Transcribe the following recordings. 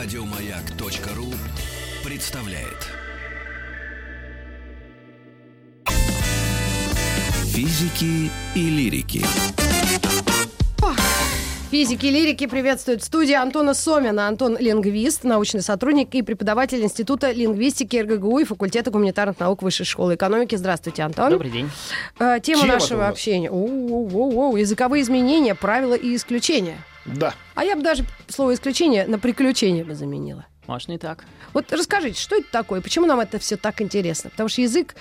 Радиомаяк.ру представляет. Физики и лирики. Физики и лирики приветствуют в студии Антона Сомина. Антон – лингвист, научный сотрудник и преподаватель Института лингвистики РГГУ и факультета гуманитарных наук Высшей школы экономики. Здравствуйте, Антон. Добрый день. Э, Тема Чем нашего общения. Языковые изменения, правила и исключения. Да. А я бы даже слово «исключение» на «приключение» бы заменила. Можно и так. Вот расскажите, что это такое? Почему нам это все так интересно? Потому что язык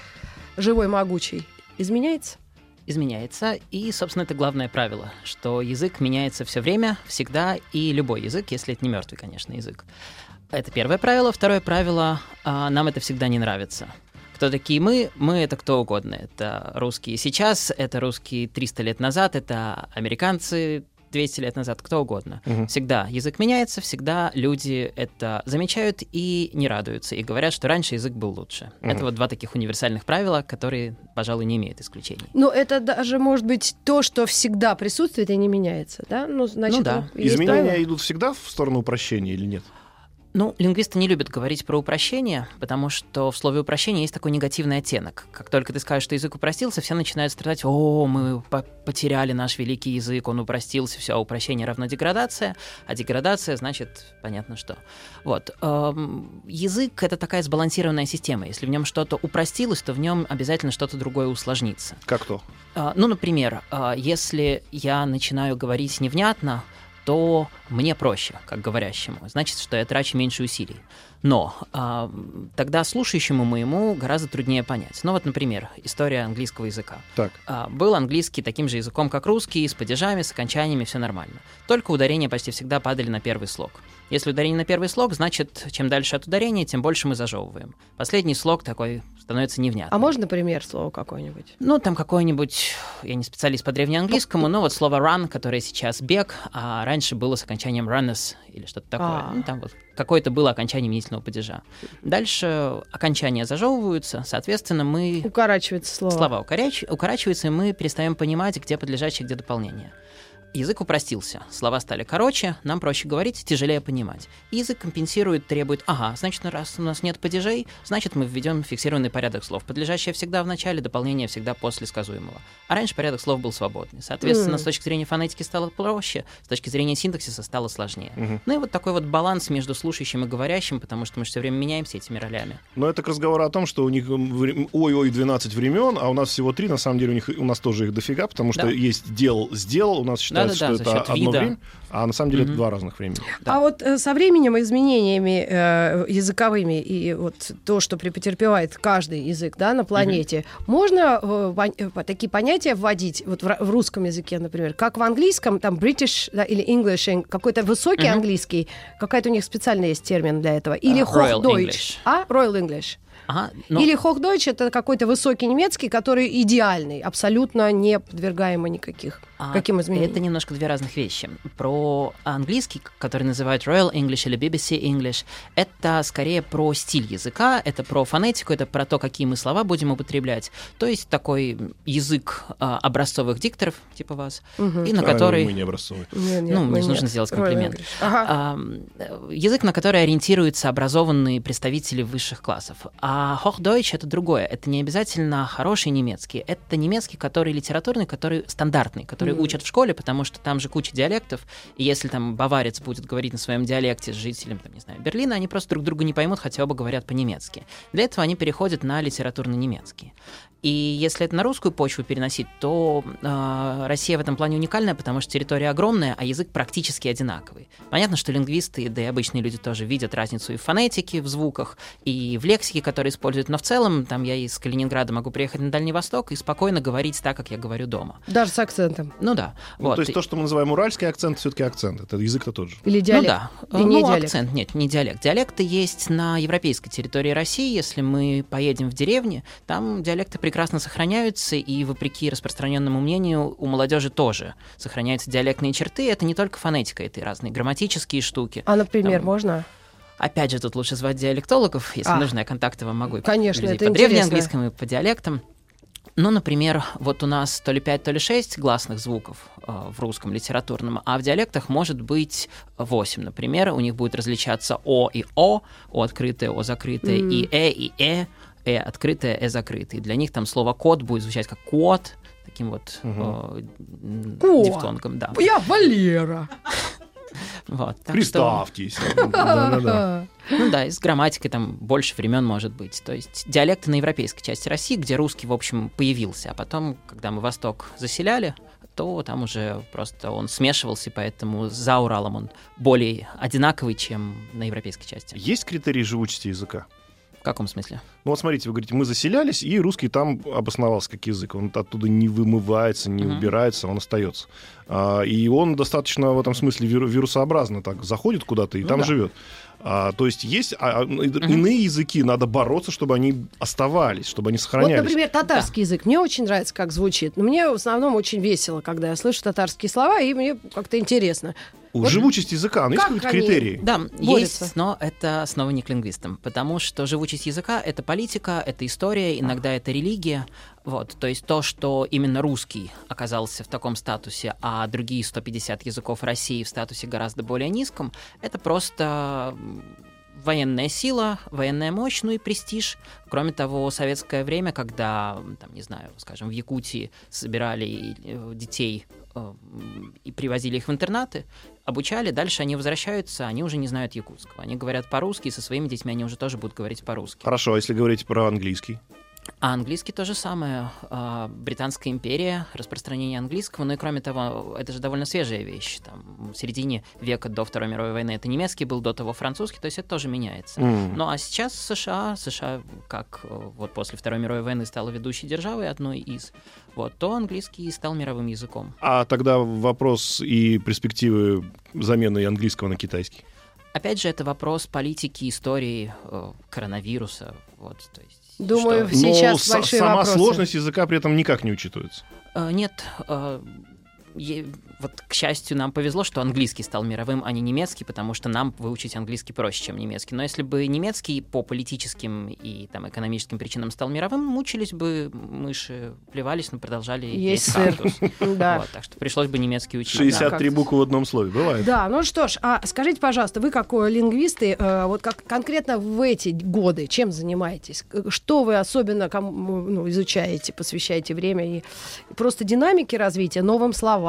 живой, могучий, изменяется. Изменяется. И, собственно, это главное правило, что язык меняется все время, всегда, и любой язык, если это не мертвый, конечно, язык. Это первое правило. Второе правило а, нам это всегда не нравится. Кто такие мы? Мы это кто угодно. Это русские сейчас, это русские 300 лет назад, это американцы 200 лет назад, кто угодно. Мгм. Всегда язык меняется, всегда люди это замечают и не радуются, и говорят, что раньше язык был лучше. Мгм. Это вот два таких универсальных правила, которые, пожалуй, не имеют исключений. Но это даже может быть то, что всегда присутствует и не меняется, да? Ну, значит, Ну да. есть Изменения правила. идут всегда в сторону упрощения или нет? Ну, лингвисты не любят говорить про упрощение, потому что в слове упрощение есть такой негативный оттенок. Как только ты скажешь, что язык упростился, все начинают страдать, о, мы по- потеряли наш великий язык, он упростился, все, упрощение равно деградация, а деградация значит понятно что. Вот. эм, язык — это такая сбалансированная система. Если в нем что-то упростилось, то в нем обязательно что-то другое усложнится. Как то? А, Ну, например, а, если я начинаю говорить невнятно, то мне проще, как говорящему. Значит, что я трачу меньше усилий. Но а, тогда слушающему моему гораздо труднее понять. Ну вот, например, история английского языка. Так. А, Был английский таким же языком, как русский, с падежами, с окончаниями, все нормально. Только ударения почти всегда падали на первый слог. Если ударение на первый слог, значит, чем дальше от ударения, тем больше мы зажевываем. Последний слог такой становится невнятным. А можно пример слова какой-нибудь? Ну, там какой-нибудь, я не специалист по древнеанглийскому, но вот слово run, которое сейчас бег, а раньше было с окончанием runners или что-то такое. А. Ну, там вот какое-то было окончание именительного падежа. Дальше окончания зажевываются, соответственно, мы... Укорачивается слово. Слова укоряч- укорачиваются, и мы перестаем понимать, где подлежащее, где дополнение. Язык упростился, слова стали короче, нам проще говорить, тяжелее понимать. Язык компенсирует, требует, ага, значит, раз у нас нет падежей, значит, мы введем фиксированный порядок слов. Подлежащее всегда в начале, дополнение всегда после сказуемого. А раньше порядок слов был свободный. Соответственно, М. с точки зрения фонетики стало проще, с точки зрения синтаксиса стало сложнее. Мгм. Ну и вот такой вот баланс между слушающим и говорящим, потому что мы же все время меняемся этими ролями. Но это к разговору о том, что у них ой-ой, 12 времен, а у нас всего три. На самом деле у них у нас тоже их дофига, потому что Да. есть дел сделал, у нас считается, Да-да-да, что за это счет одно вида. время, а на самом деле это Мгм. два разных времени. Да. А вот э, со временем и изменениями э, языковыми и вот то, что претерпевает каждый язык да, на планете, можно э, пон- э, такие понятия вводить вот в, в русском языке, например, как в английском, там British да, или English, какой-то высокий Мгм. английский, какая-то у них специальный есть термин для этого, или А, Royal Hochdeutsch, English. а Royal English. Ага, но- Или Hochdeutsch это какой-то высокий немецкий, который идеальный, абсолютно не подвергаемый никаких А, каким изменениям. Это немножко две разных вещи. Про английский, который называют Royal English или BBC English, это скорее про стиль языка, это про фонетику, это про то, какие мы слова будем употреблять. То есть такой язык а, образцовых дикторов, типа вас, Мгм. и на А, который... Мы не образцовые. Нет, нет, Ну, мне нужно нет. сделать Royal комплимент. Ага. А, э, язык, на который ориентируются образованные представители высших классов. А Hochdeutsch — это другое. Это не обязательно хороший немецкий. Это немецкий, который литературный, который стандартный, который Мгм. учат в школе, потому что там же куча диалектов. И если там баварец будет говорить на своем диалекте с жителем, там, не знаю, Берлина, они просто друг друга не поймут, хотя оба говорят по-немецки. Для этого они переходят на литературный немецкий. И если это на русскую почву переносить, то э, Россия в этом плане уникальная, потому что территория огромная, а язык практически одинаковый. Понятно, что лингвисты, да и обычные люди тоже видят разницу и в фонетике, в звуках, и в лексике, которые используют, но в целом там я из Калининграда могу приехать на Дальний Восток и спокойно говорить так, как я говорю дома. Даже с акцентом. Ну да. Ну, вот. то есть то, что мы называем уральский акцент, все-таки акцент. Это язык-то тот же. Или диалект. Ну да. И ну, не диалект. акцент, нет, не диалект. Диалекты есть на европейской территории России. Если мы поедем в деревни, там диалекты прекрасно сохраняются, и вопреки распространенному мнению, у молодежи тоже сохраняются диалектные черты. Это не только фонетика, это и разные грамматические штуки. А, например, Там- можно? Опять же, тут лучше звать диалектологов, если А. нужно, я контакты вам могу. Конечно, людей это по древнеанглийскому и по диалектам. Ну, например, вот у нас то ли 5, то ли 6 гласных звуков э, в русском литературном, а в диалектах может быть 8, например. У них будет различаться О и О, О открытое, О закрытое, М. и Э и Э, Э открытое, Э закрытое. Для них там слово кот будет звучать как кот, таким вот э, м, Кот. дифтонгом, да. Я Валера. Вот, так что- Представьтесь. Ну да, и с грамматикой там больше времен может быть. То есть диалекты на европейской части России, где русский, в общем, появился. А потом, когда мы Восток заселяли, то там уже просто он смешивался, поэтому за Уралом он более одинаковый, чем на европейской части. Есть критерии живучести языка? В каком смысле? Ну вот смотрите, вы говорите, мы заселялись, и русский там обосновался как язык. Он оттуда не вымывается, не Мгм. убирается, он остается. А, и он достаточно в этом смысле виру- вирусообразно так заходит куда-то и Ну там да. живет. А, то есть есть а, а, иные языки, надо бороться, чтобы они оставались, чтобы они Вот, сохранялись. например, татарский язык. Мне очень нравится, как звучит. Но мне в основном очень весело, когда я слышу татарские слова, и мне как-то интересно. Вот живучесть языка, ну, есть как какие-то критерии? Да, Борется. есть, но это снова не к лингвистам, потому что живучесть языка — это политика, это история, иногда это религия. Вот, то есть то, что именно русский оказался в таком статусе, а другие 150 языков России в статусе гораздо более низком, это просто военная сила, военная мощь, ну и престиж. Кроме того, советское время, когда, там, не знаю, скажем, в Якутии собирали э, детей и привозили их в интернаты, обучали, дальше они возвращаются, они уже не знают якутского. Они говорят по-русски, со своими детьми они уже тоже будут говорить по-русски. Хорошо, а если говорить про английский? А английский то же самое. А, Британская империя, распространение английского, ну и кроме того, это же довольно свежая вещь. Там, в середине века до Второй мировой войны это немецкий был, до того французский, то есть это тоже меняется. М. Ну а сейчас США, США, как э, вот после Второй мировой войны стала ведущей державой, одной из, вот, то английский стал мировым языком. А тогда вопрос и перспективы замены английского на китайский. Опять же, это вопрос политики, истории, э, коронавируса, вот, то есть... Думаю, что- сейчас Но большие сама вопросы. сложность языка при этом никак не учитывается. Э, Нет, е- вот, к счастью, нам повезло, что английский стал мировым, а не немецкий, потому что нам выучить английский проще, чем немецкий. Но если бы немецкий по политическим и там, экономическим причинам стал мировым, мучились бы мыши, плевались, но продолжали Есть есть кактус. Да. Вот, так что пришлось бы немецкий учить. 63 как- буквы в одном слове. Бывает. Да, ну что ж, а скажите, пожалуйста, вы как э, лингвисты, э, вот как конкретно в эти годы чем занимаетесь? Что вы особенно кому- ну, изучаете, посвящаете время и просто динамике развития, новым словам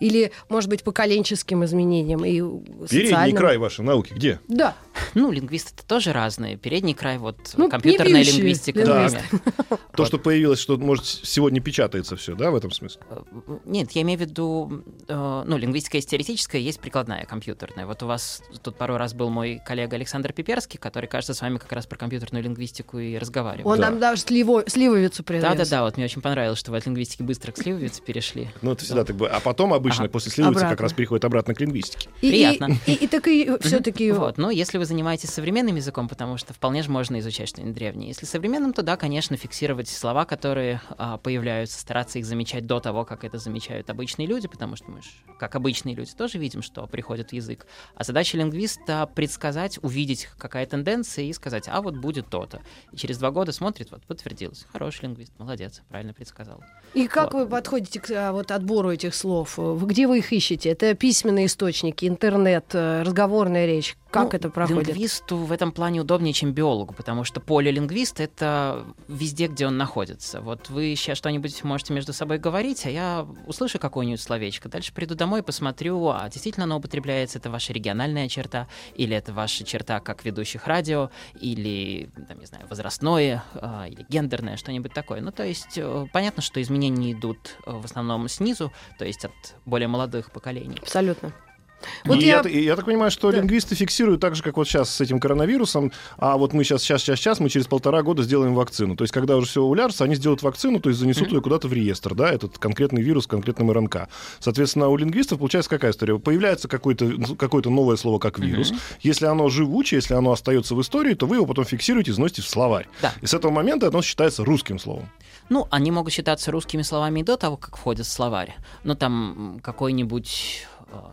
или, может быть, поколенческим изменениям и Передний социальным? край вашей науки где? Да, Ну, лингвисты-то тоже разные. Передний край, вот Ну, компьютерная пьющие лингвистика. лингвисты. например. То, что появилось, что, может, сегодня печатается все, да, в этом смысле? Э, Нет, я имею в виду, э, ну, лингвистика есть теоретическая, есть прикладная, компьютерная. Вот у вас тут пару раз был мой коллега Александр Пиперский, который, кажется, с вами как раз про компьютерную лингвистику и разговаривал. он Да. нам даже сливо- сливовицу привез. Да-да-да, вот мне очень понравилось, что вы от лингвистики быстро к сливовице перешли. Ну, это всегда так было. А потом обычно Ага. после сливовицы как раз переходит обратно к лингвистике. И, и- Приятно. И, и так и все-таки... Вот, ну, если вы занимаетесь современным языком, потому что вполне же можно изучать что-нибудь древнее. Если современным, то да, конечно, фиксировать слова, которые а, появляются, стараться их замечать до того, как это замечают обычные люди, потому что мы же, как обычные люди, тоже видим, что приходит в язык. А задача лингвиста предсказать, увидеть, какая тенденция, и сказать, а вот будет то-то. И через два года смотрит, вот, подтвердилось. Хороший лингвист, молодец, правильно предсказал. И как Вот. вы подходите к а, вот, отбору этих слов? Вы- Где вы их ищете? Это письменные источники, интернет, э, разговорная речь? Как Ну, это проходит? Лингвисту в этом плане удобнее, чем биологу, потому что поле лингвиста — это везде, где он находится. Вот вы сейчас что-нибудь можете между собой говорить, а я услышу какое-нибудь словечко, дальше приду домой, посмотрю, а действительно оно употребляется, это ваша региональная черта, или это ваша черта как ведущих радио, или, там, не знаю, возрастное, а, или гендерное, что-нибудь такое. Ну, то есть э, понятно, что изменения идут э, в основном снизу, то есть от более молодых поколений. Абсолютно. Вот и я- я... я так понимаю, что Да. лингвисты фиксируют так же, как вот сейчас с этим коронавирусом, а вот мы сейчас, сейчас, сейчас, сейчас, мы через полтора года сделаем вакцину. То есть, когда уже все уляжется, они сделают вакцину, то есть занесут ее куда-то в реестр, да, этот конкретный вирус с конкретным РНК. Соответственно, у лингвистов получается какая история? Появляется какое-то какое-то новое слово, как вирус. Если оно живучее, если оно остается в истории, то вы его потом фиксируете и заносите в словарь. Да. И с этого момента оно считается русским словом. Ну, они могут считаться русскими словами и до того, как входят в словарь. Ну, там какой-нибудь,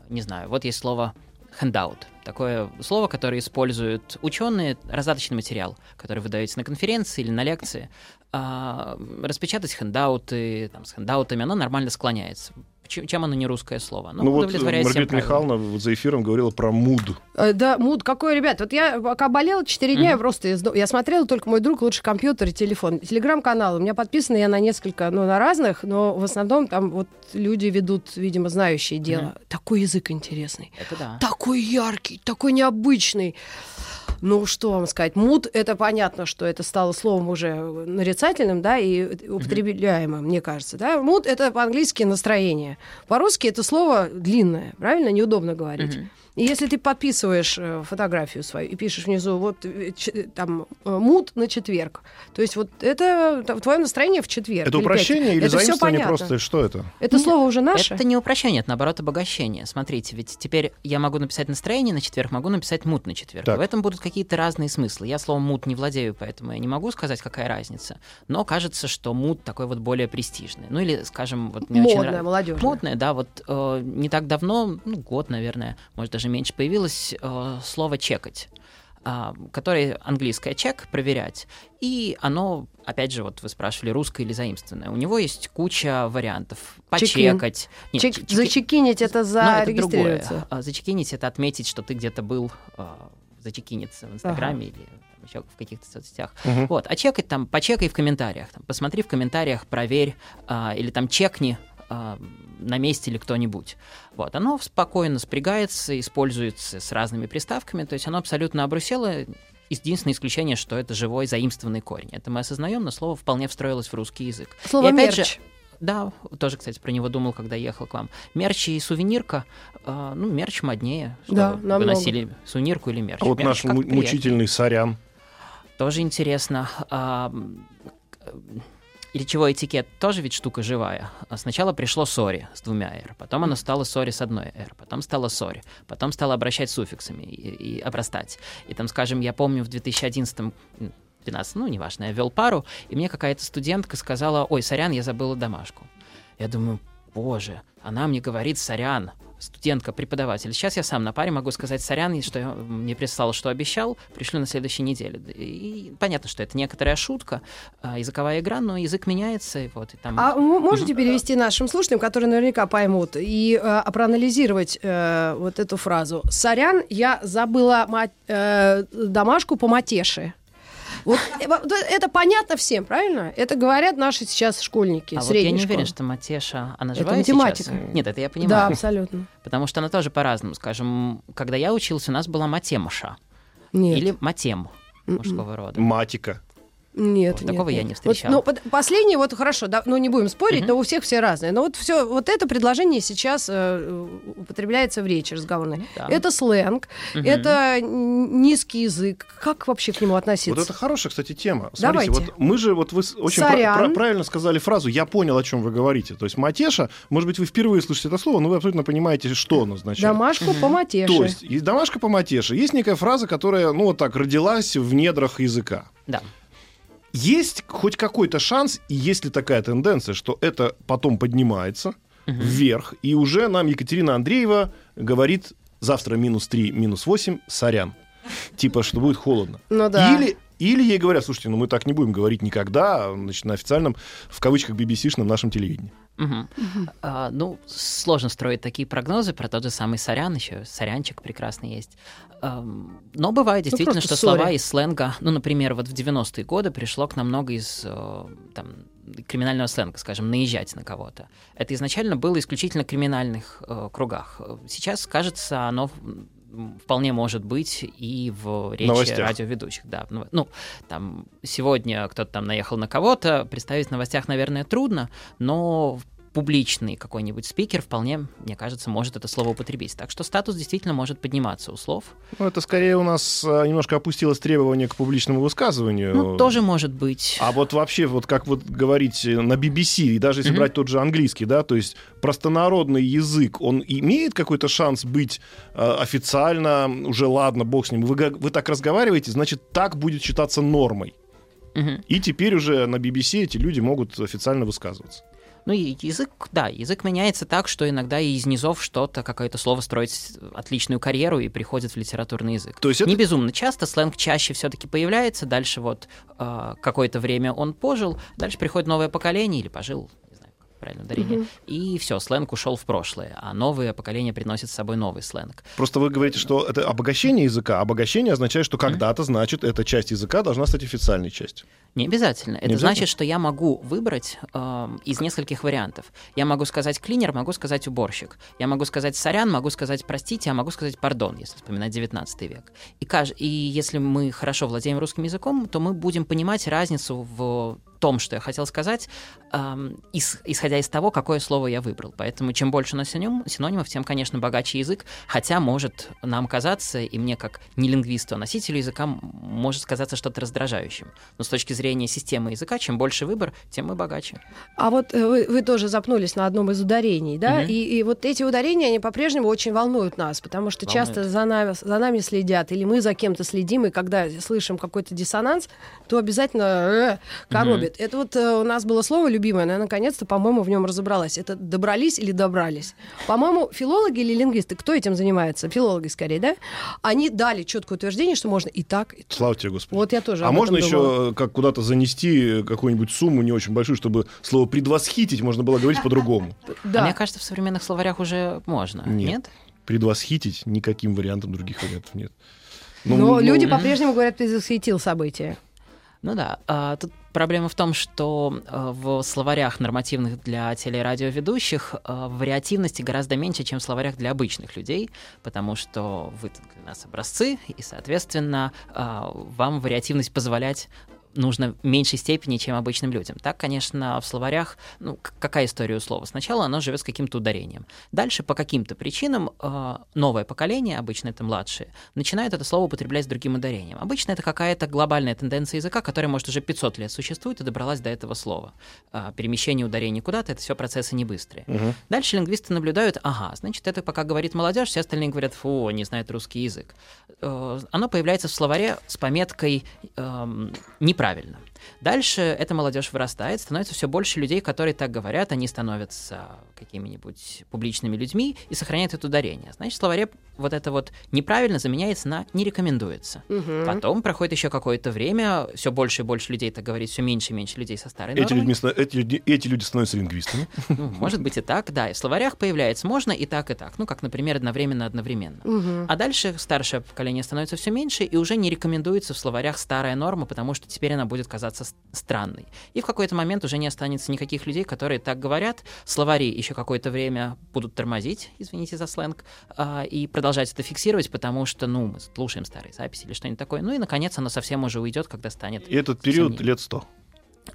не знаю, вот есть слово handout. Такое слово, которое используют ученые, раздаточный материал, который вы даете на конференции или на лекции. А, распечатать хендауты, там, с хендаутами, оно нормально склоняется. Чем, оно не русское слово? Оно Ну вот удовлетворяет всем Маргарита. Михайловна вот за эфиром говорила про муд. Э, Да, муд, какой, ребят, вот я пока болела 4 дня, я просто из я смотрела только мой друг, лучше компьютер и телефон. Телеграм-канал, у меня подписаны я на несколько, ну, на разных, но в основном там вот люди ведут, видимо, знающие дело. Такой язык интересный. Это да. Такой яркий, такой необычный. Ну, что вам сказать? Муд, это понятно, что это стало словом уже нарицательным, да, и употребляемым, мне кажется, да. Муд — это по-английски настроение. По-русски это слово длинное, правильно? Неудобно говорить. Мгм. И если ты подписываешь э, фотографию свою и пишешь внизу вот э, ч- там э, муд на четверг, то есть вот это твое настроение в четверг. Это или упрощение пятницу. или это заимствование понятно. просто? Что это? Это Нет, слово уже наше? Это не упрощение, это наоборот обогащение. Смотрите, ведь теперь я могу написать настроение на четверг, могу написать мут на четверг. Так. В этом будут какие-то разные смыслы. Я словом мут не владею, поэтому я не могу сказать, какая разница. Но кажется, что мут такой вот более престижный. Ну или, скажем, вот мне очень Модное, нравится. молодежное. Модное, да, вот э, не так давно, ну, год, наверное, может, даже меньше, появилось э, слово «чекать», а, которое английское «чек», «проверять», и оно, опять же, вот вы спрашивали, русское или заимствованное. У него есть куча вариантов. Чекин. Почекать. Нет, Чек- чеки- Зачекинить это ну, это другое. зарегистрироваться. А, Зачекинить — это отметить, что ты где-то был, а, зачекиниться в Инстаграме или там, еще в каких-то соцсетях. Мгм. Вот, а чекать там, почекай в комментариях, там, посмотри в комментариях, проверь, а, или там чекни, на месте ли кто-нибудь. Вот, оно спокойно спрягается, используется с разными приставками, то есть оно абсолютно обрусело. Единственное исключение, что это живой заимствованный корень. Это мы осознаем, но слово вполне встроилось в русский язык. Слово И опять мерч. же, да, тоже, кстати, про него думал, когда ехал к вам. Мерч и сувенирка, а, ну, мерч моднее. Что Да, вы, намного. носили сувенирку или мерч? А вот Мерч наш приятнее. мучительный сорян. Тоже интересно. А, э, речевой этикет тоже ведь штука живая. А Сначала пришло сори с двумя «р», потом оно стало сори с одной «р», потом стало сори, потом стало обращать суффиксами и, и обрастать. И там, скажем, я помню в 2011 12, ну, неважно, я вел пару, и мне какая-то студентка сказала, ой, сорян, я забыла домашку. Я думаю, боже, она мне говорит, сорян, студентка, преподаватель. Сейчас я сам на паре могу сказать сорян, что я мне прислал, что обещал, пришлю на следующей неделе. И понятно, что это некоторая шутка, а, языковая игра, но язык меняется, и вот, и там... А можете перевести нашим слушателям, которые наверняка поймут, и э, проанализировать э, вот эту фразу? «Сорян, я забыла ма- э, домашку по матеше». Вот э, это понятно всем, правильно? Это говорят наши сейчас школьники, А вот я не уверен, школы. что Матеша, она Это живая математика. сейчас? Нет, это я Да, понимаю. абсолютно. Потому что она тоже по-разному. Скажем, когда я учился, у нас была матемуша. Нет. Или матем М-м. мужского рода. Матика. Нет, Вот нет, такого я нет. не Вот, встречал. ну, под- последнее, вот хорошо, да, ну не будем спорить, Мгм. но у всех все разные. Но вот все, вот это предложение сейчас э, употребляется в речи разговорной. Да. Это сленг, Мгм. это низкий язык. Как вообще к нему относиться? Вот это хорошая, кстати, тема. Смотрите, Давайте. вот мы же, вот вы очень Сорян. пра- правильно сказали фразу «я понял, о чем вы говорите». То есть матеша, может быть, вы впервые слышите это слово, но вы абсолютно понимаете, что оно значит. Домашку Мгм. по матеше. То есть, есть домашка по матеше. Есть некая фраза, которая, ну, вот так, родилась в недрах языка. Да. Есть хоть какой-то шанс, и есть ли такая тенденция, что это потом поднимается Мгм. вверх, и уже нам Екатерина Андреева говорит завтра минус 3, минус 8, сорян. Типа, что будет холодно. Ну да. Или, или ей говорят, слушайте, ну мы так не будем говорить никогда, значит, на официальном, в кавычках, BBC-шном нашем телевидении. Мгм. А, ну, сложно строить такие прогнозы про тот же самый сорян, еще сорянчик прекрасный есть. Но бывает действительно, Ну, что слова sorry. из сленга, ну, например, вот в 90-е годы пришло к нам много из э, там, криминального сленга, скажем, наезжать на кого-то. Это изначально было исключительно в криминальных э, кругах. Сейчас, кажется, оно вполне может быть и в речи Новостях. радиоведущих. Да, нов- ну, там сегодня кто-то там наехал на кого-то, представить в новостях, наверное, трудно, но публичный какой-нибудь спикер вполне, мне кажется, может это слово употребить. Так что статус действительно может подниматься у слов. Ну, это скорее у нас а, немножко опустилось требование к публичному высказыванию. Ну, тоже может быть. А вот вообще, вот как вот говорить э, на BBC, и даже если Мгм. брать тот же английский, да, то есть простонародный язык, он имеет какой-то шанс быть э, официально, уже ладно, бог с ним, вы, вы так разговариваете, значит, так будет считаться нормой. Мгм. И теперь уже на BBC эти люди могут официально высказываться. Ну и язык, да, язык меняется так, что иногда и из низов что-то, какое-то слово строит отличную карьеру и приходит в литературный язык. То есть это- Не безумно часто, сленг чаще все-таки появляется, дальше вот э, какое-то время он пожил, дальше приходит новое поколение или пожил, правильно ударение, и все, сленг ушел в прошлое, а новое поколение приносит с собой новый сленг. Просто вы говорите, что это обогащение языка. Обогащение означает, что когда-то, значит, эта часть языка должна стать официальной частью. Не обязательно. Это обязательно? значит, что я могу выбрать эм, из нескольких вариантов. Я могу сказать клинер, могу сказать уборщик. Я могу сказать сорян, могу сказать простите, а могу сказать пардон, если вспоминать 19 век. И, каж- и если мы хорошо владеем русским языком, то мы будем понимать разницу в том, что я хотел сказать, эм, ис- исходя из того, какое слово я выбрал. Поэтому чем больше у нас синоним- синонимов, тем, конечно, богаче язык, хотя может нам казаться, и мне как не лингвисту, а носителю языка может казаться что-то раздражающим. Но с точки зрения системы языка, чем больше выбор, тем мы богаче. А вот э, вы, вы тоже запнулись на одном из ударений, да? Мгм. И, и вот эти ударения, они по-прежнему очень волнуют нас, потому что Волнуют. часто за нами, за нами следят, или мы за кем-то следим, и когда слышим какой-то диссонанс, то обязательно э, коробит. Это вот э, у нас было слово любимое, но я наконец-то, по-моему, в нем разобралась. Это добрались или добрались. По-моему, филологи или лингвисты, кто этим занимается? Филологи скорее, да? Они дали четкое утверждение, что можно и так, и так. Слава тебе, Господи. Вот я тоже а об можно этом еще думала. как куда-то занести какую-нибудь сумму не очень большую, чтобы слово предвосхитить можно было говорить по-другому? А Да. мне кажется, в современных словарях уже можно. Нет. Предвосхитить никаким вариантом других вариантов нет. Ну, Но ну, люди мгм. по-прежнему говорят, ты засветил событие. Ну да, а, тут проблема в том, что а, в словарях нормативных для телерадиоведущих а, вариативности гораздо меньше, чем в словарях для обычных людей, потому что вы для нас образцы, и, соответственно, а, вам вариативность позволять нужно в меньшей степени, чем обычным людям. Так, конечно, в словарях, ну, какая история у слова? Сначала оно живет с каким-то ударением. Дальше по каким-то причинам э, новое поколение, обычно это младшие, начинают это слово употреблять с другим ударением. Обычно это какая-то глобальная тенденция языка, которая, может, уже 500 лет существует и добралась до этого слова. А, перемещение ударений куда-то — это все процессы не быстрые. Мгм. Дальше лингвисты наблюдают, ага, значит, это пока говорит молодежь, все остальные говорят, фу, не знает русский язык. Э, Оно появляется в словаре с пометкой эм, неправильно неправильно. Дальше эта молодежь вырастает, становится все больше людей, которые так говорят, они становятся какими-нибудь публичными людьми и сохраняют это ударение. Значит, в словаре вот это вот неправильно заменяется на не рекомендуется. Мгм. Потом проходит еще какое-то время, все больше и больше людей так говорит, все меньше и меньше людей со старой Эти, людьми эти, люди- эти люди становятся лингвистами. Ну, может быть и так, да. И в словарях появляется можно и так, и так. Ну, как, например, одновременно-одновременно. А дальше старшее поколение становится все меньше, и уже не рекомендуется в словарях старая норма, потому что теперь она будет казаться с- странной. И в какой-то момент уже не останется никаких людей, которые так говорят. Словари еще какое-то время будут тормозить, извините за сленг, а, и продолжать это фиксировать, потому что, ну, мы слушаем старые записи или что-нибудь такое. Ну и, наконец, оно совсем уже уйдет, когда станет И этот период лет сто.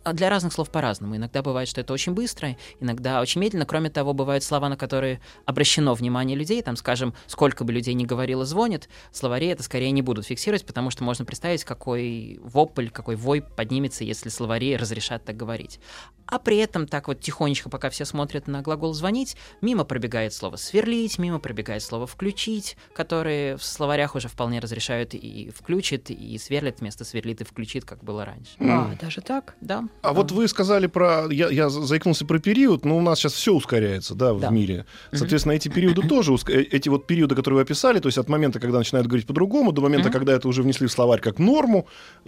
А Для разных слов по-разному. Иногда бывает, что это очень быстро, иногда очень медленно. Кроме того, бывают слова, на которые обращено внимание людей. Там, скажем, сколько бы людей ни говорило, звонит. Словари это скорее не будут фиксировать, потому что можно представить, какой вопль, какой вой поднимется, если словари разрешат так говорить. А при этом так вот тихонечко, пока все смотрят на глагол «звонить», мимо пробегает слово «сверлить», мимо пробегает слово «включить», которые в словарях уже вполне разрешают и «включит», и «сверлит» вместо «сверлит» и «включит», как было раньше. А, даже так? Да. А вот вы сказали про... Я, я заикнулся про период, но у нас сейчас все ускоряется, да, в Да. мире. Соответственно, эти периоды тоже... э, Эти вот периоды, которые вы описали, то есть от момента, когда начинают говорить по-другому, до момента, когда это уже внесли в словарь как норму,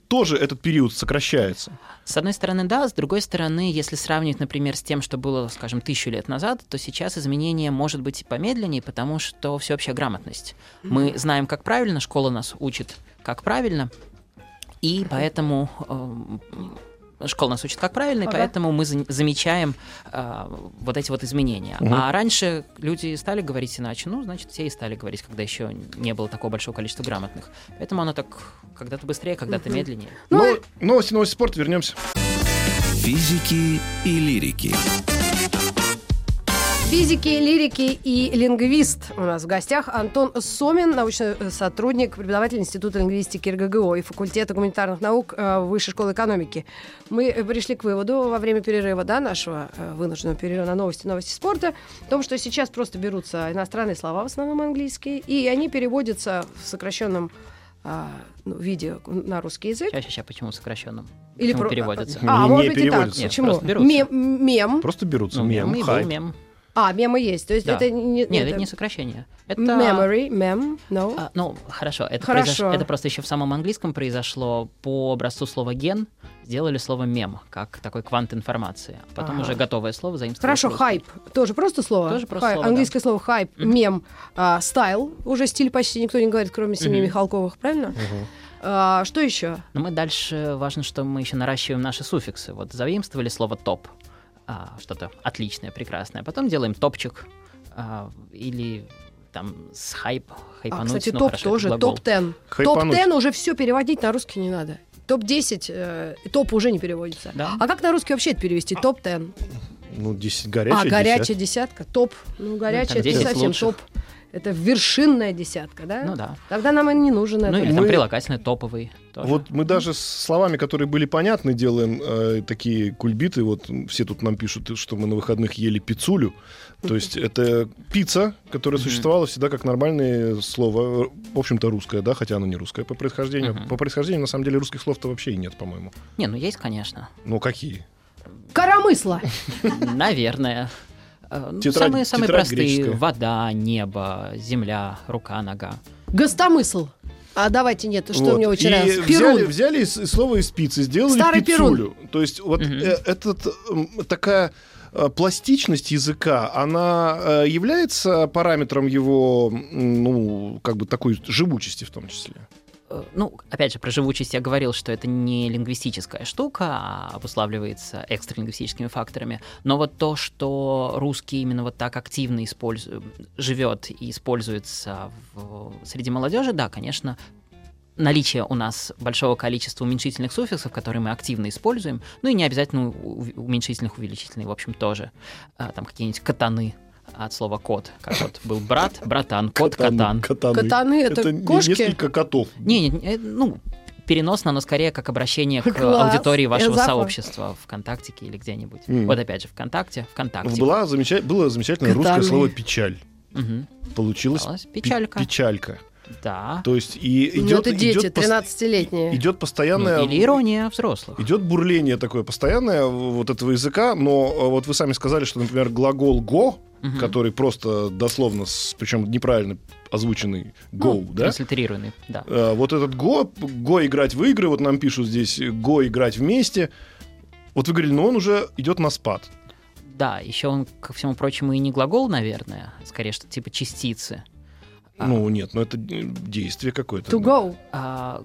тоже этот период сокращается. С одной стороны, да, с другой стороны, если сравнивать, например, с тем, что было, скажем, тысячу лет назад, то сейчас изменение может быть и помедленнее, потому что всеобщая грамотность. Мы знаем, как правильно, школа нас учит, как правильно, и поэтому эм, школа нас учит как правильно, и Ага. поэтому мы за- замечаем э, вот эти вот изменения. Мгм. А раньше люди стали говорить иначе, ну, значит, все и стали говорить, когда еще не было такого большого количества грамотных. Поэтому оно так когда-то быстрее, когда-то Мгм. медленнее. Ну, Но, новости, новости спорта, вернемся. Физики и лирики. Физики, лирики и лингвист у нас в гостях Антон Сомин, научный сотрудник, преподаватель Института лингвистики РГГО и факультета гуманитарных наук э, Высшей школы экономики. Мы э, пришли к выводу во время перерыва, да, нашего э, вынужденного перерыва на новости, новости спорта, о том, что сейчас просто берутся иностранные слова, в основном английские, и они переводятся в сокращенном а, ну, виде на русский язык. Сейчас, сейчас, почему сокращенным? Или Почему про- переводится? А, Не может быть и так. Нет, Почему? просто берутся. Мем, мем. Просто берутся Ну, мем, был хайп. мем. А, мемы есть. То есть Да. это не... Нет, это не сокращение. Это... Memory, mem, no. А, ну, хорошо. Это, Хорошо. произош- это просто еще в самом английском произошло по образцу слова ген. Сделали слово мем, как такой квант информации. А потом Ага. уже готовое слово заимствовали. Хорошо, просто. хайп. Тоже просто слово? Тоже просто Хай- слово, Английское слово хайп, мем, а, стайл. Уже стиль почти никто не говорит, кроме семьи. Михалковых, правильно? А, что еще? Но мы дальше, важно, что мы еще наращиваем наши суффиксы. Вот заимствовали слово топ, а, что-то отличное, прекрасное. Потом делаем топчик а, или там с хайп, А, хайпануть. кстати, ну, топ хорошо, тоже, глагол. топ-10. Хайпануть. Топ-10 уже все переводить на русский не надо. Топ-10, э, топ уже не переводится. Да? А как на русский вообще это перевести? Топ-10. Ну, 10 А, горячая, горячая десятка, топ. Ну, горячая, это не 10 совсем лучших. топ. Это вершинная десятка, да? Ну да. Тогда нам и не нужен Ну это. или там Мы- прилагательный топовый. Тоже. Вот мы даже с словами, которые были понятны, делаем э, такие кульбиты. Вот все тут нам пишут, что мы на выходных ели пиццулю. То есть это пицца, которая существовала всегда как нормальное слово, в общем-то русское, да, хотя оно не русское по происхождению. По происхождению на самом деле русских слов-то вообще и нет, по-моему. Не, ну есть, конечно. Ну какие? Коромысло. Наверное. Э, ну, Тетрадь- самые, самые тетрадь простые. Вода, небо, земля, рука, нога. Гостомысл. А давайте нет, что Вот. у меня вчера? И Перун. взяли, взяли из- слово из пиццы, сделали Старый пиццулю. То есть вот э, этот, такая э, пластичность языка, она э, является параметром его, ну, как бы такой живучести в том числе. Э, Ну, опять же, про живучесть я говорил, что это не лингвистическая штука, а обуславливается экстралингвистическими факторами. Но вот то, что русский именно вот так активно использует, живет и используется в, среди молодежи, да, конечно, наличие у нас большого количества уменьшительных суффиксов, которые мы активно используем, ну и не обязательно уменьшительных, увеличительных, в общем, тоже. А, Там какие-нибудь катаны от слова кот, как вот был брат, братан, кот, катан. Катаны. Катаны это не- кошки? несколько котов. Не, не, не, ну, переносно, но скорее как обращение к Класс. аудитории вашего Я за. сообщества ВКонтактике или где-нибудь. Мгм. Вот опять же, ВКонтакте, ВКонтакте. Была замеча- было замечательное русское Катаны. слово печаль. Мгм. Получилось печалька. печалька. Да. То есть и Ну, идет, это дети, идет, пос- 13-летние. идет Ну, постоянное или ирония взрослых. Идет бурление такое постоянное вот этого языка, но э, вот вы сами сказали, что, например, глагол go, Мгм. который просто дословно, причем неправильно озвученный go, Ну, да? Транслитерированный, да. Э, Вот этот go, go играть в игры, вот нам пишут здесь go играть вместе. Вот вы говорили, но он уже идет на спад. Да, еще он, ко всему прочему, и не глагол, наверное, скорее что типа частицы. А, Ну нет, ну это действие какое-то. To go. а,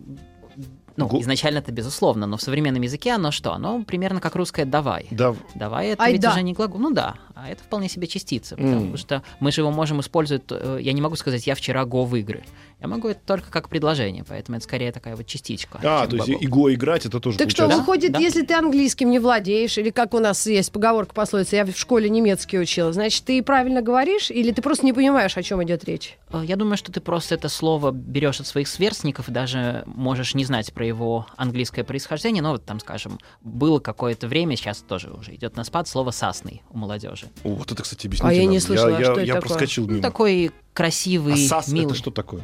ну, Го- изначально это безусловно, но в современном языке оно что? Оно примерно как русское «давай». Да, Давай, это Ай, ведь да. уже не глагол. Ну да, а это вполне себе частица, потому М. что мы же его можем использовать. э, Я не могу сказать, я вчера го в игры. Я могу это только как предложение, поэтому это скорее такая вот частичка. а, то есть и go играть, это тоже Так что, выходит, Да. если ты английским не владеешь, или как у нас есть поговорка пословица, я в школе немецкий учила, значит, ты правильно говоришь, или ты просто не понимаешь, о чем идет речь? Э, Я думаю, что ты просто это слово берешь от своих сверстников и даже можешь не знать про его английское происхождение. Но вот там, скажем, было какое-то время, сейчас тоже уже идет на спад слово «сасный» у молодежи. О, Вот это, кстати, объясните А я не нам. слышала, я, что это я такое? проскочил мимо. Ну, такой красивый, а сас милый. это что такое?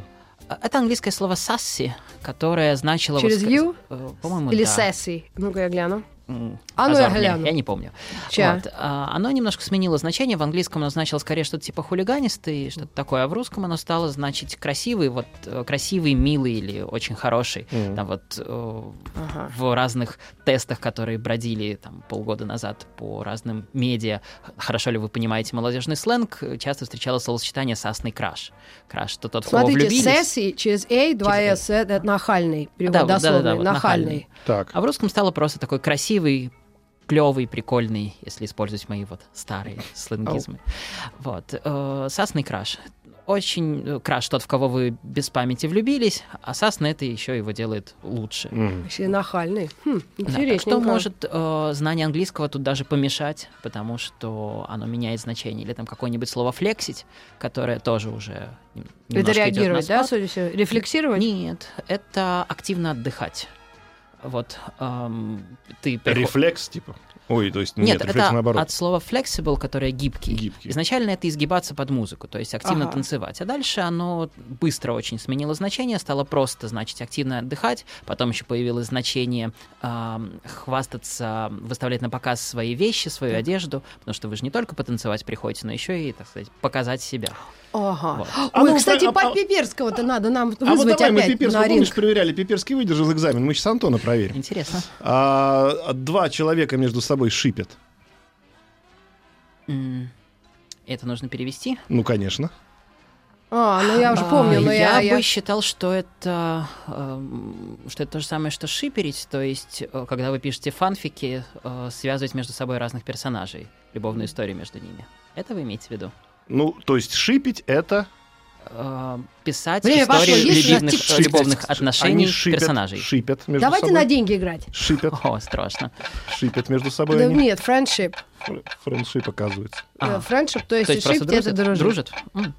А, Это английское слово «сасси», которое значило... вот Через ска- «you»? э, По-моему, или да. sassy? Ну-ка я гляну. А ну я гляну. Я не помню. Ча. Вот, а, Оно немножко сменило значение. В английском оно значило скорее что-то типа хулиганистый, что-то такое, а в русском оно стало значить красивый, вот э, красивый, милый или очень хороший. Мгм. Там вот э, Ага. в разных тестах, которые бродили там полгода назад по разным медиа, хорошо ли вы понимаете молодежный сленг, часто встречалось словосочетание «сасный краш». Краш — это тот, в кого Смотрите, влюбились. sassy через два Через S, это нахальный. Перевод Да, дословный, да-да-да, вот нахальный. нахальный. Так. А в русском стало просто такой красивый, клевый, прикольный, если использовать мои вот старые сленгизмы. Вот. э, Сасный краш. Очень э, краш тот, в кого вы без памяти влюбились, а сасный это еще его делает лучше. Еще и нахальный. Хм, Да, что может э, знание английского тут даже помешать, потому что оно меняет значение. Или там какое-нибудь слово флексить, которое тоже уже Это немножко идет на реагировать, да, судя по? Рефлексировать? Нет, это активно отдыхать. Вот эм, ты приход- Рефлекс, типа. Ой, то есть Нет, нет, рефлекс это наоборот. от слова flexible, которое гибкий. Гибкий. Изначально это изгибаться под музыку, то есть активно Ага. танцевать. А дальше оно быстро очень сменило значение, стало просто, значит, активно отдыхать. Потом еще появилось значение ам, хвастаться, выставлять на показ свои вещи, свою одежду, потому что вы же не только потанцевать приходите, но еще и, так сказать, показать себя. Ага. Вот. А Ой, ну, кстати, а- а- под Пиперского-то надо нам А вот вызвать давай мы опять Пиперского, на помнишь, ринг. проверяли, Пиперский выдержал экзамен, мы сейчас Антона проверим. Интересно. А, два человека между собой шипят. Это нужно перевести? Ну, конечно. А, ну я уже А, помню, но я... я я- бы считал, что это, эм, что это то же самое, что шиперить, то есть, э, когда вы пишете фанфики, э, связывать между собой разных персонажей, любовную историю между ними. Это вы имеете в виду? Ну, то есть шипить это... Э, Писать Время пошло, историю есть любовных, любовных отношений Они шипят, персонажей. Шипят между Давайте собой. на деньги играть. Шипят, О, страшно. шипят между собой Да они. нет, френдшип. Фр- Френдшип, оказывается. А. Френдшип, то есть, То есть просто шип это дружат? дружит. Дружат? М.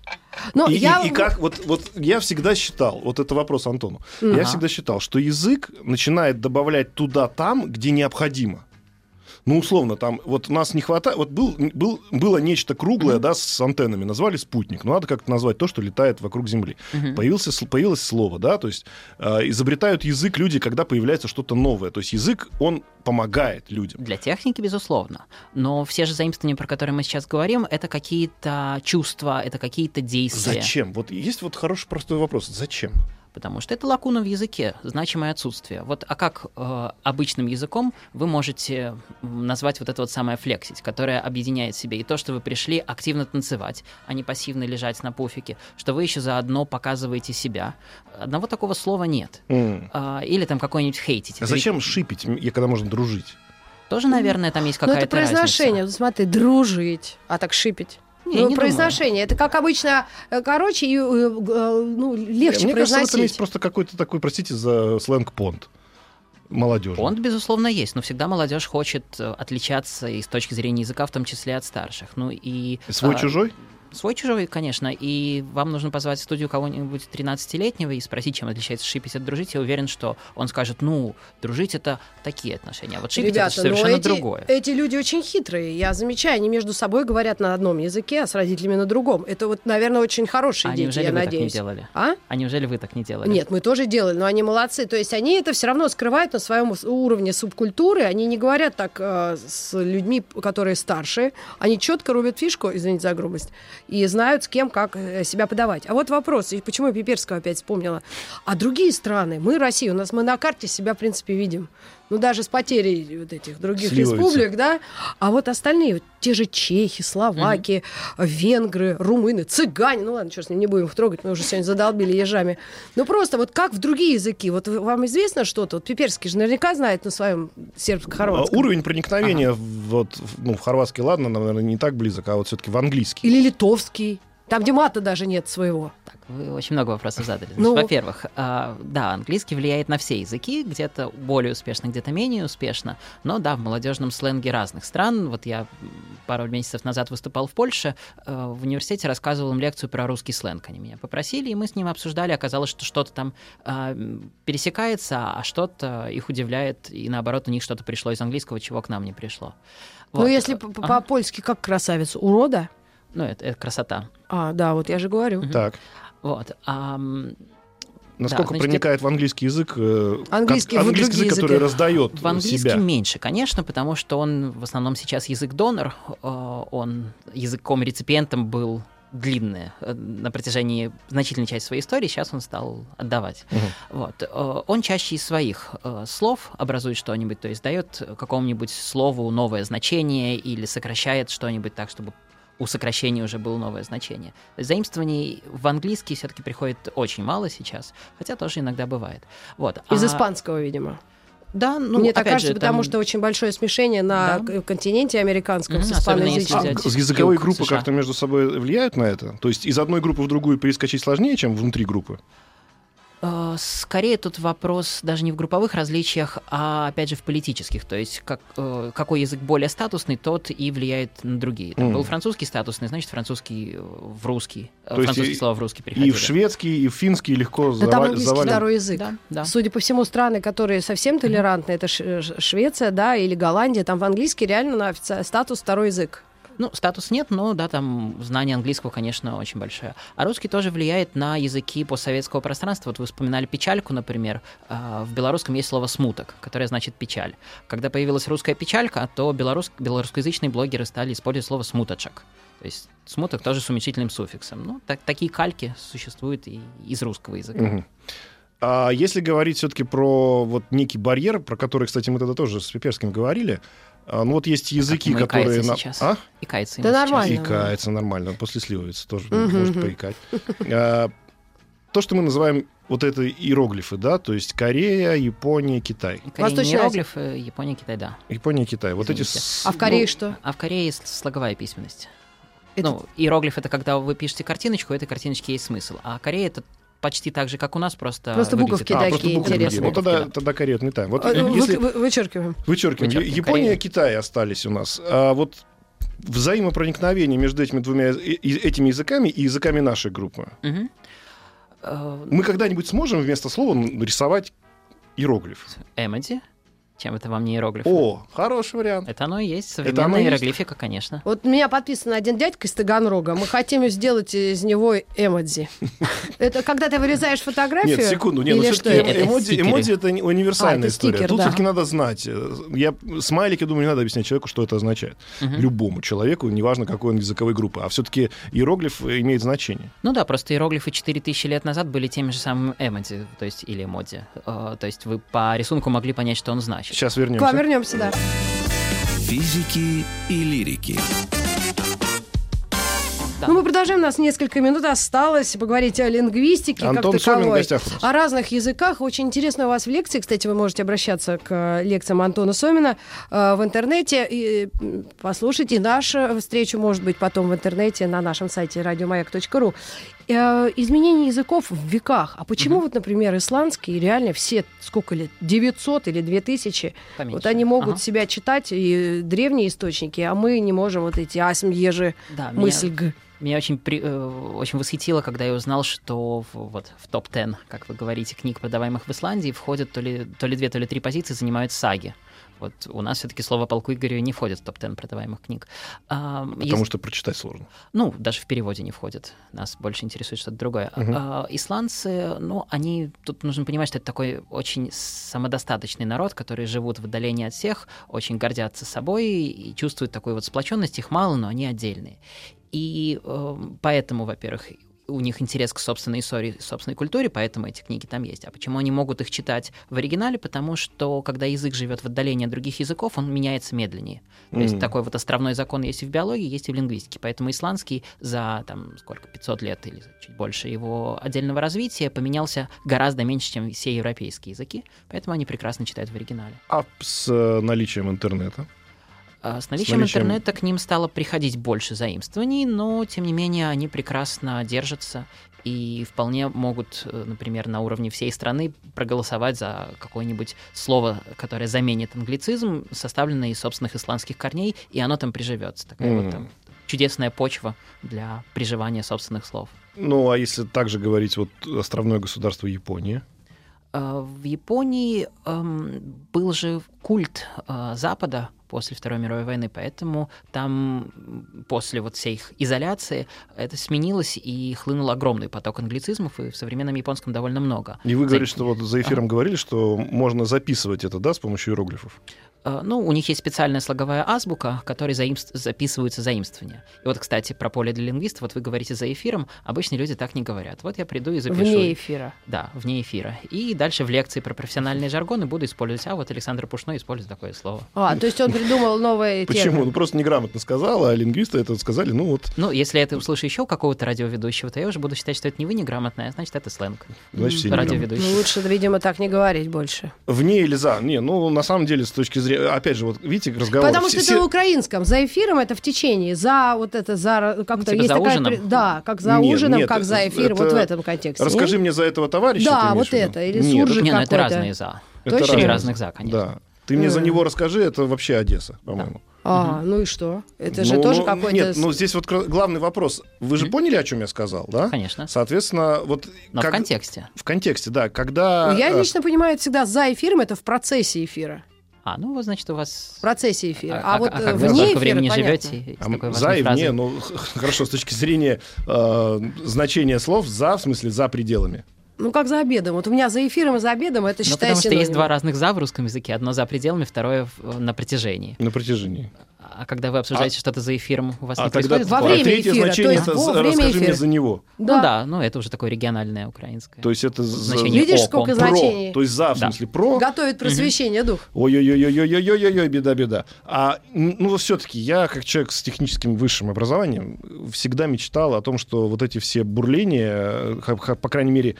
Ну, и, я... и- и как, вот, вот я всегда считал, вот это вопрос Антону, я Ага. всегда считал, что язык начинает добавлять туда, там, где необходимо. Ну, условно, там, вот нас не хватает, вот был, был, было нечто круглое, да, с антеннами, назвали спутник, ну, надо как-то назвать то, что летает вокруг Земли. Мгм. Появился, появилось слово, да, то есть э, изобретают язык люди, когда появляется что-то новое, то есть язык, он помогает людям. Для техники, безусловно. Но все же заимствования, про которые мы сейчас говорим, это какие-то чувства, это какие-то действия. Зачем? Вот есть вот хороший простой вопрос. Зачем? Потому что это лакуна в языке, значимое отсутствие. Вот, а как э, обычным языком вы можете назвать вот это вот самое флексить, которое объединяет в себе и то, что вы пришли активно танцевать, а не пассивно лежать на пуфике, что вы еще заодно показываете себя. Одного такого слова нет. М. А, или там какой-нибудь хейтить. А зачем шипить, м, и когда можно дружить? Тоже, наверное, там есть Ну, какая-то это произношение. разница. Вот Смотри, дружить, а так шипить. Не, ну, не произношение. Это как обычно, э, короче, и, э, э, ну, легче Мне кажется, в этом есть произносить. просто какой-то такой, простите за сленг, понт. Молодежь. Он, безусловно, есть, но всегда молодежь хочет отличаться и с точки зрения языка, в том числе от старших. Ну и Свой а, чужой? Свой чужой, конечно. И вам нужно позвать в студию кого-нибудь 13-летнего и спросить, чем отличается шипить от дружить. Я уверен, что он скажет, ну, дружить это такие отношения, а вот шипить Ребята, это совершенно но эти, другое. эти люди очень хитрые. Я замечаю, они между собой говорят на одном языке, а с родителями на другом. Это вот, наверное, очень хорошие А дети, я вы так не делали? А? А неужели вы так не делали? Нет, мы тоже делали, но они молодцы. То есть они это все равно скрывают на своем уровне субкультуры. Они не говорят так э, с людьми, которые старше. Они четко рубят фишку, извините за грубость, и знают, с кем как э, себя подавать. А вот вопрос, и почему я Пиперского опять вспомнила. А другие страны, мы Россия, у нас мы на карте себя, в принципе, видим. Ну, даже с потерей вот этих других Сливается. республик, да. А вот остальные, вот те же чехи, словаки, венгры, румыны, цыгане, ну ладно, черт с ним, не будем их трогать, мы уже сегодня задолбили ежами. Ну просто вот как в другие языки, вот вам известно что-то? Вот Пиперский же наверняка знает на своем А сербско-хорватском. Уровень проникновения в- вот, ну, в хорватский, ладно, наверное, не так близок, а вот все-таки в английский. Или литовский. Там, где мата даже нет своего. Так, вы очень много вопросов задали. Ну. Во-первых, а, да, английский влияет на все языки, где-то более успешно, где-то менее успешно, но да, в молодежном сленге разных стран. Вот я пару месяцев назад выступал в Польше, э, в университете рассказывал им лекцию про русский сленг. Они меня попросили, и мы с ним обсуждали. Оказалось, что что-то там а, пересекается, а что-то их удивляет, и наоборот, у них что-то пришло из английского, чего к нам не пришло. Ну, Вот. если Ага. по- по-польски как красавец, урода? Ну, это, это красота. А, да, вот я же говорю. Так. Вот. ам, Насколько значит, проникает в английский язык, э, Английский как- в английский язык, который языки. раздает В английском себя. меньше, конечно, потому что он в основном сейчас язык-донор, э, он языком-реципиентом был длинное э, на протяжении значительной части своей истории, сейчас он стал отдавать. Мгм. Вот. Он чаще из своих слов образует что-нибудь, то есть дает какому-нибудь слову новое значение или сокращает что-нибудь так, чтобы у сокращения уже было новое значение. Заимствований в английский все-таки приходит очень мало сейчас, хотя тоже иногда бывает. Вот. Из А- испанского, видимо. Да, ну, Мне так кажется, же, потому там- что очень большое смешение на Да. континенте американском Мгм, с испаноязычным. А языковые группы как-то между собой влияют на это? То есть из одной группы в другую перескочить сложнее, чем внутри группы? Э, Скорее тут вопрос даже не в групповых различиях, а опять же в политических. То есть как, э, какой язык более статусный, тот и влияет на другие. Там Мгм. Был французский статусный, значит французский э, в русский. То есть французские и- слова в русский И переходили. в шведский, и в финский легко Да там зава- английский завален. второй язык. Да, да. Судя по всему, страны, которые совсем толерантны, это Ш- Ш- Швеция, да, или Голландия, там в английский реально на офици- статус второй язык. Ну, статус нет, но да, там знание английского, конечно, очень большое. А русский тоже влияет на языки постсоветского пространства. Вот вы вспоминали печальку, например. А, В белорусском есть слово смуток, которое значит печаль. Когда появилась русская печалька, то белорус... белорусскоязычные блогеры стали использовать слово смуточек. То есть смуток тоже с уменьшительным суффиксом. Ну, так, такие кальки существуют и из русского языка. Мгм. А если говорить все-таки про вот некий барьер, про который, кстати, мы тогда тоже с Пиперским говорили, ну вот есть языки, ему которые... икается на- сейчас. А? И кается Да сейчас. нормально. Икается нормально, после сливается тоже может поикать. А, То, что мы называем вот это иероглифы, да, то есть Корея, Япония, Китай. Корея Восточная не иероглиф, э, Япония, Китай, да. Япония, Китай. Вот эти... Извините. А в Корее ну, что? А в Корее есть слоговая письменность. Это- Ну, иероглиф это когда вы пишете картиночку, у этой картиночки есть смысл. А Корея это почти так же, как у нас, просто. Просто выглядит- буковки а, такие просто буквы интересные. Ну, тогда, Буковки, да. тогда Корею отметаем. Вот вы- если... вы- вычеркиваем. Вычеркиваем. Вычеркиваем. Япония Корея. и Китай остались у нас. А вот взаимопроникновение между этими двумя этими языками и языками нашей группы. Э, Мы когда-нибудь сможем вместо слова нарисовать иероглиф? Эмоди. Чем это вам не иероглиф? О, хороший вариант. Это оно и есть. Современная есть? иероглифика, конечно. Вот меня подписан один дядька из Таганрога. Мы хотим сделать из него эмодзи. Это когда ты вырезаешь фотографию? Нет, секунду, нет, ну все-таки это эмодзи, стикеры. эмодзи это универсальная А, это история. Тут все-таки надо знать. Я смайлики, думаю, не надо объяснять человеку, что это означает. Любому человеку, неважно какой он языковой группы. А все-таки иероглиф имеет значение. Ну да, просто иероглифы 4000 лет назад были теми же самыми эмоди, то есть или эмоди. Э, То есть вы по рисунку могли понять, что он значит. Сейчас К вам вернемся. вернемся, да. Физики и лирики. Да. Ну, мы продолжаем, у нас несколько минут осталось поговорить о лингвистике Антон как Сомин в таковой. гостях у нас. О разных языках. Очень интересно у вас в лекции. Кстати, вы можете обращаться к э, лекциям Антона Сомина э, в интернете и м, послушайте нашу встречу, может быть, потом в интернете на нашем сайте радиомаяк.ру. Э, Изменение языков в веках. А почему вот, например, исландский реально все, сколько лет, 900 или 2000, Поменьше. вот они могут Ага. себя читать, и древние источники, а мы не можем вот эти асм, ежи, Да, меня- мысль г. Меня очень, при- э, очень восхитило, когда я узнал, что в, вот, в топ-10, как вы говорите, книг, продаваемых в Исландии, входят то ли, то ли две, то ли три позиции, занимают саги. Вот у нас все-таки слово полку Игорю не входит в топ-10 продаваемых книг. А, Потому есть- что прочитать сложно. Ну, даже в переводе не входит. Нас больше интересует что-то другое. Мгм. А, исландцы, ну, они... Тут нужно понимать, что это такой очень самодостаточный народ, который живут в отдалении от всех, очень гордятся собой и чувствуют такую вот сплоченность. Их мало, но они отдельные. И э, поэтому, во-первых, у них интерес к собственной истории, собственной культуре, поэтому эти книги там есть. А почему они могут их читать в оригинале? Потому что, когда язык живет в отдалении от других языков, он меняется медленнее. То есть такой вот островной закон есть и в биологии, есть и в лингвистике. Поэтому исландский за там сколько, 500 лет или чуть больше его отдельного развития поменялся гораздо меньше, чем все европейские языки. Поэтому они прекрасно читают в оригинале. А с э, наличием интернета? А С наличием, наличием- интернета к ним стало приходить больше заимствований, но, тем не менее, они прекрасно держатся и вполне могут, э, например, на уровне всей страны проголосовать за какое-нибудь слово, которое заменит англицизм, составленное из собственных исландских корней, и оно там приживется. Такая М. вот там чудесная почва для приживания собственных слов. Ну, а если также говорить вот островное государство Япония? Э, В Японии эм, был же культ э, Запада после Второй мировой войны, поэтому там после вот всей их изоляции это сменилось и хлынул огромный поток англицизмов, и в современном японском довольно много. И вы За- говорите, что вот за эфиром говорили, что можно записывать это, да, с помощью иероглифов? Э, Ну, у них есть специальная слоговая азбука, в которой заимст- записываются заимствования. И вот, кстати, про поле для лингвистов, вот вы говорите за эфиром, обычно люди так не говорят. Вот я приду и запишу. Вне эфира. Да, вне эфира. И дальше в лекции про профессиональные жаргоны буду использовать. А вот Александр Пушной использует такое слово. А, то есть он придумал новые Почему? Ну, просто неграмотно сказала, а лингвисты это сказали, ну вот, Ну, если я это услышу еще у какого-то радиоведущего, то я уже буду считать, что это не вы неграмотная, а значит, это сленг. значит. Радиоведущий. Ну, лучше, видимо, так не говорить больше. Вне или за? Не, ну, на самом деле, с точки зрения... Опять же, вот видите, разговор... Потому что все- это на украинском. За эфиром это в течение. За вот это, за... Как-то типа есть за такая... ужином? Да, как за Нет, ужином, нет, как за это- эфиром. Вот в это- этом контексте. Расскажи нет? мне за этого товарища. Да, вот это, или Нет, суржик Не, ну это какой-то. разные за. это Точно? Три разные. разных за, конечно. Да. Ты мне за Э. него расскажи, это вообще Одесса, по-моему. А, ну и что? Это же Ну, тоже ну, какой-то... Нет, ну здесь вот главный вопрос. Вы же поняли, о чем я сказал, да? Конечно. Соответственно, вот... Но как- в контексте. В контексте, да. Когда... Ну, Я э, лично понимаю это всегда за эфиром, это в процессе эфира. А, ну вот, значит, у вас... В процессе эфира. А, А, вот а э, как вы вне эфира, времени понятно. живете? А, за и вне, ну хорошо, с точки зрения э, значения слов, за, в смысле, за пределами. Ну, как за обедом. Вот у меня за эфиром и за обедом это Ну, считай потому что есть два разных «за» в русском языке. Одно «за пределами», второе на протяжении. На протяжении. А когда вы обсуждаете что-то за эфиром, у вас А не тогда происходит Во а время третье эфира, значение то есть это во время расскажи мне эфира. за него. Ну Да. да, ну это уже такое региональное украинское. То есть это за- Значение Видишь, «о», сколько про. значений? То есть за, в Да. смысле, про. Готовит просвещение дух. Ой-ой-ой-ой-ой-ой-ой, беда-беда. А, ну, все-таки я, как человек с техническим высшим образованием, всегда мечтал о том, что вот эти все бурления, э, по крайней мере,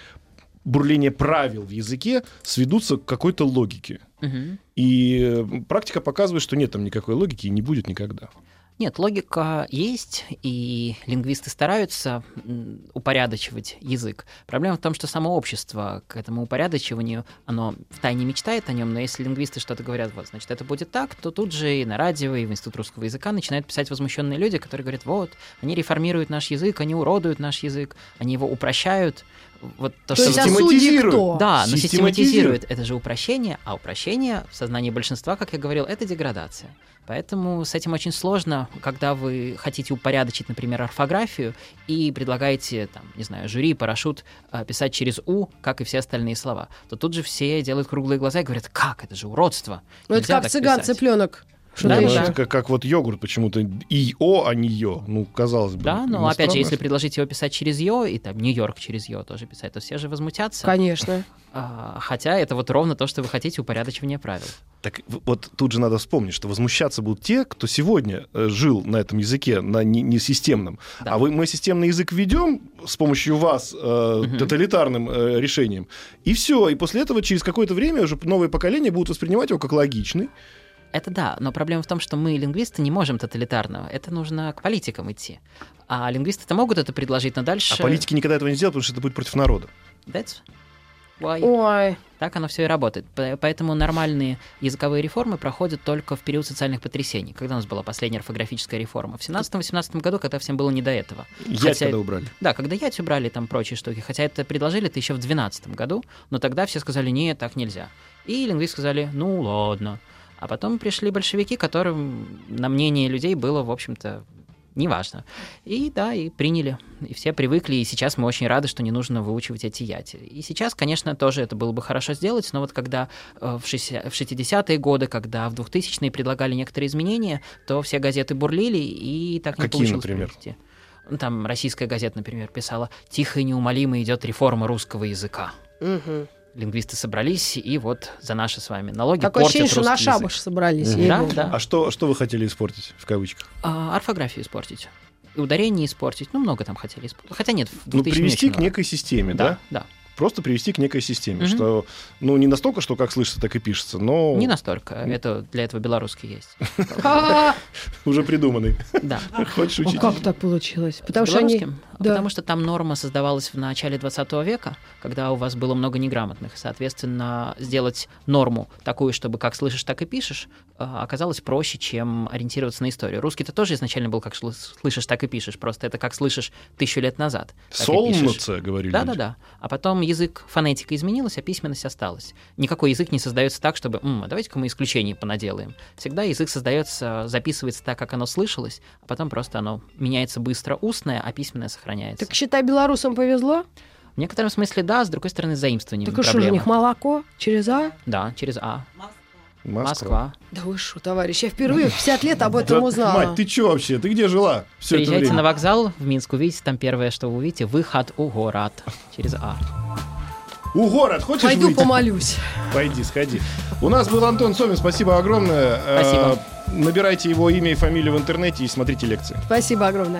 бурления правил в языке сведутся к какой-то логике. Мгм. И практика показывает, что нет там никакой логики и не будет никогда. Нет, логика есть, и лингвисты стараются упорядочивать язык. Проблема в том, что само общество к этому упорядочиванию, оно втайне мечтает о нем, но если лингвисты что-то говорят, вот, значит, это будет так, то тут же и на радио, и в Институт русского языка начинают писать возмущенные люди, которые говорят, вот, они реформируют наш язык, они уродуют наш язык, они его упрощают. Вот то, То что есть, а кто? Да, но Систематизирует. систематизирует. Это же упрощение, а упрощение в сознании большинства, как я говорил, это деградация. Поэтому с этим очень сложно, когда вы хотите упорядочить, например, орфографию и предлагаете, там, не знаю, жюри, парашют а, писать через «у», как и все остальные слова, то тут же все делают круглые глаза и говорят, как, это же уродство. Ну, это как так цыган писать». цыпленок. Что Да, да. как, как вот йогурт почему-то и-о, а не ё. Ну, казалось бы. Да, но опять же, если предложить его писать через «ё», и там Нью-Йорк через «ё» тоже писать, то все же возмутятся. Конечно. А, хотя это вот ровно то, что вы хотите, упорядочивание правил. Так вот тут же надо вспомнить, что возмущаться будут те, кто сегодня э, жил на этом языке, на не, не. Да. А вы, мы системный язык введем с помощью вас э, тоталитарным э, решением, и все. И после этого через какое-то время уже новые поколения будут воспринимать его как логичный. Это да, но проблема в том, что мы, лингвисты, не можем тоталитарного. Это нужно к политикам идти. А лингвисты-то могут это предложить, но дальше... А политики никогда этого не сделают, потому что это будет против народа. That's why. Ой, Так оно все и работает. Поэтому нормальные языковые реформы проходят только в период социальных потрясений. Когда у нас была последняя орфографическая реформа? В 17-18 году, когда всем было не до этого. Ять Хотя- когда убрали. Да, когда ять убрали там прочие штуки. Хотя это предложили это еще в 12 году, но тогда все сказали, нет, так нельзя. И лингвисты сказали, ну ладно. А потом пришли большевики, которым на мнение людей было, в общем-то, неважно. И да, и приняли. И все привыкли, и сейчас мы очень рады, что не нужно выучивать эти яти. И сейчас, конечно, тоже это было бы хорошо сделать, но вот когда э, в 60 в 60-е годы, когда в 2000-е предлагали некоторые изменения, то все газеты бурлили, и так не Какие, получилось например? провести. Ну, Там российская газета, например, писала «Тихо и неумолимо идет реформа русского языка». мгм. Лингвисты собрались, и вот за наши с вами налоги Такое ощущение, что на шабаш собрались. Ей-богу. Да, да. А что, что вы хотели испортить, в кавычках? А, орфографию испортить. И ударение испортить. Ну, много там хотели испортить. Хотя нет, в Ну, 2000 привести к некой системе, да? Да, да. Просто привести к некой системе, Мгм. что, ну, не настолько, что как слышится, так и пишется, но Не настолько. Это для этого белорусский есть. А, уже придуманный. Да. Хочешь учить? как так получилось? Потому что они... да. Потому что там норма создавалась в начале 20 века, когда у вас было много неграмотных. Соответственно, сделать норму такую, чтобы как слышишь, так и пишешь, э, оказалось проще, чем ориентироваться на историю. Русский-то тоже изначально был как слышишь, так и пишешь. Просто это как слышишь тысячу лет назад. Солнце, говорили Да, люди. да, да. А потом язык, фонетика изменилась, а письменность осталась. Никакой язык не создается так, чтобы, «М, а давайте-ка мы исключение понаделаем. Всегда язык создается, записывается так, как оно слышалось, а потом просто оно меняется быстро устное, а письменное сохраняется. Так считай, белорусам повезло. В некотором смысле да, с другой стороны, заимствование Так и что же у них молоко через А? Да, через А. Москва. Москва. Да вы что, товарищ, я впервые в 50 лет об Да, этом узнала. Мать, ты чё вообще? Ты где жила все это Приезжайте время? на вокзал в Минск, увидите, там первое, что вы увидите, выход у город через А. У город, хочешь Пойду выйти? помолюсь. Пойди, сходи. У нас был Антон Сомин, спасибо огромное. Э, Спасибо. набирайте его имя и фамилию в интернете и смотрите лекции. Спасибо огромное.